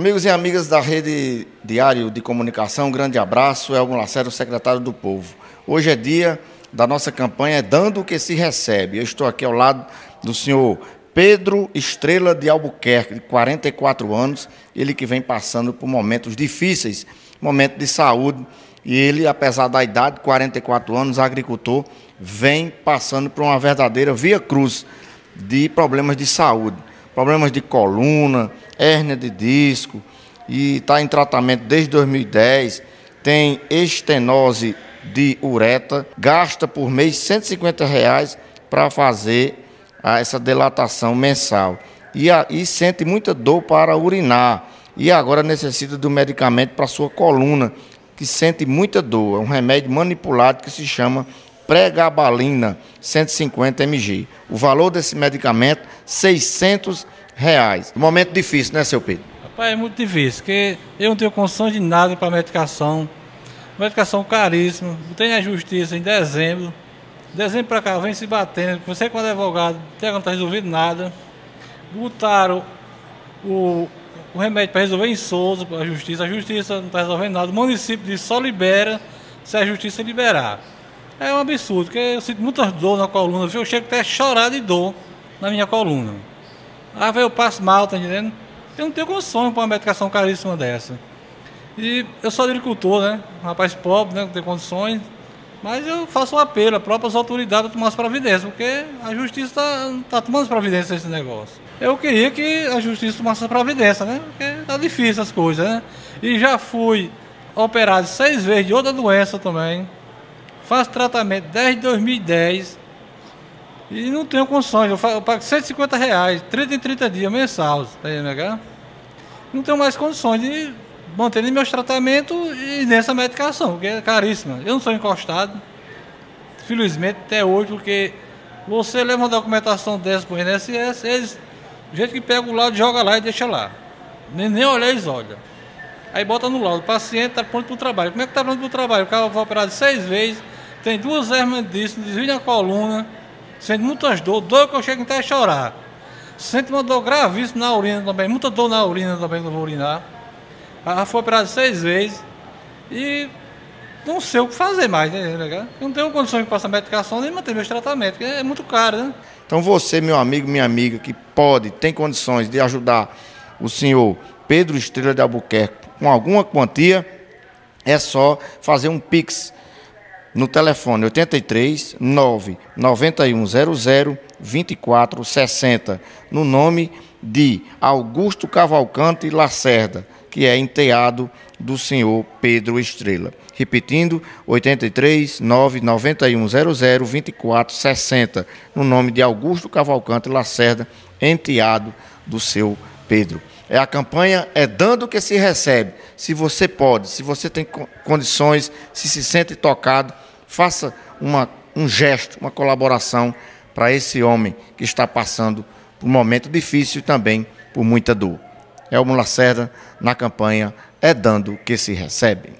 Amigos e amigas da Rede Diário de Comunicação, um grande abraço. Elmo Lacerda, secretário do Povo. Hoje é dia da nossa campanha Dando o que se recebe. Eu estou aqui ao lado do senhor Pedro Estrela de Albuquerque, de 44 anos, ele que vem passando por momentos difíceis, momento de saúde, e ele, apesar da idade, 44 anos, agricultor, vem passando por uma verdadeira via cruz de problemas de saúde, problemas de coluna, hérnia de disco, e está em tratamento desde 2010, tem estenose de ureta, gasta por mês 150 reais para fazer essa dilatação mensal. E, a, e sente muita dor para urinar. E agora necessita do medicamento para sua coluna, que sente muita dor. É um remédio manipulado que se chama pregabalina, 150 mg. O valor desse medicamento, 600 reais. Momento difícil, né, seu Pedro? Rapaz, é muito difícil, porque eu não tenho condições de nada para medicação. Medicação caríssima. Tem a justiça em dezembro. Dezembro para cá, vem se batendo. Você, como advogado, até não está resolvido nada. Botaram o, o remédio para resolver em Souza, a justiça. A justiça não está resolvendo nada. O município diz só libera se a justiça liberar. É um absurdo, porque eu sinto muitas dor na coluna? Eu chego até a chorar de dor na minha coluna. Ah, eu passo mal, tá entendendo? Eu não tenho condições para uma medicação caríssima dessa. E eu sou agricultor, né? Um rapaz pobre, né? Não tem condições. Mas eu faço um apelo às próprias autoridades a tomar as providências, porque a justiça está tá tomando as providências nesse negócio. Eu queria que a justiça tomasse as providências, né? Porque tá difícil as coisas, né? E já fui operado seis vezes de outra doença também. Faço tratamento desde 2010 e não tenho condições. Eu, eu pago 150 reais, 30 em 30 dias mensal, tá entendendo? Não tenho mais condições de mantendo meus tratamentos e nessa medicação, que é caríssima. Eu não sou encostado, felizmente até hoje, porque você leva uma documentação dessa para o INSS, eles, do jeito que pega o laudo, joga lá e deixa lá. Nem, nem olhar eles olham. Aí bota no laudo, o paciente está pronto para o trabalho. Como é que está pronto para o trabalho? O cara foi operado seis vezes, tem duas hernias disso, desvio na coluna, sente muitas dores, dor que eu chego até a chorar. Sente uma dor gravíssima na urina também, muita dor na urina também, não vou urinar. Ela foi operada seis vezes e não sei o que fazer mais, né? Eu não tenho condições de passar medicação nem manter meus tratamentos, porque é muito caro, né? Então você, meu amigo, minha amiga, que pode, tem condições de ajudar o senhor Pedro Estrela de Albuquerque com alguma quantia, é só fazer um Pix no telefone 83 9 9100 2460 no nome de Augusto Cavalcante Lacerda que é enteado do senhor Pedro Estrela. Repetindo, 83 991 00 24 60, no nome de Augusto Cavalcante Lacerda, enteado do seu Pedro. É a campanha é dando que se recebe. Se você pode, se você tem condições, se se sente tocado, faça uma, um gesto, uma colaboração para esse homem que está passando por um momento difícil e também por muita dor. Elmo Lacerda, na campanha É Dando que se Recebe.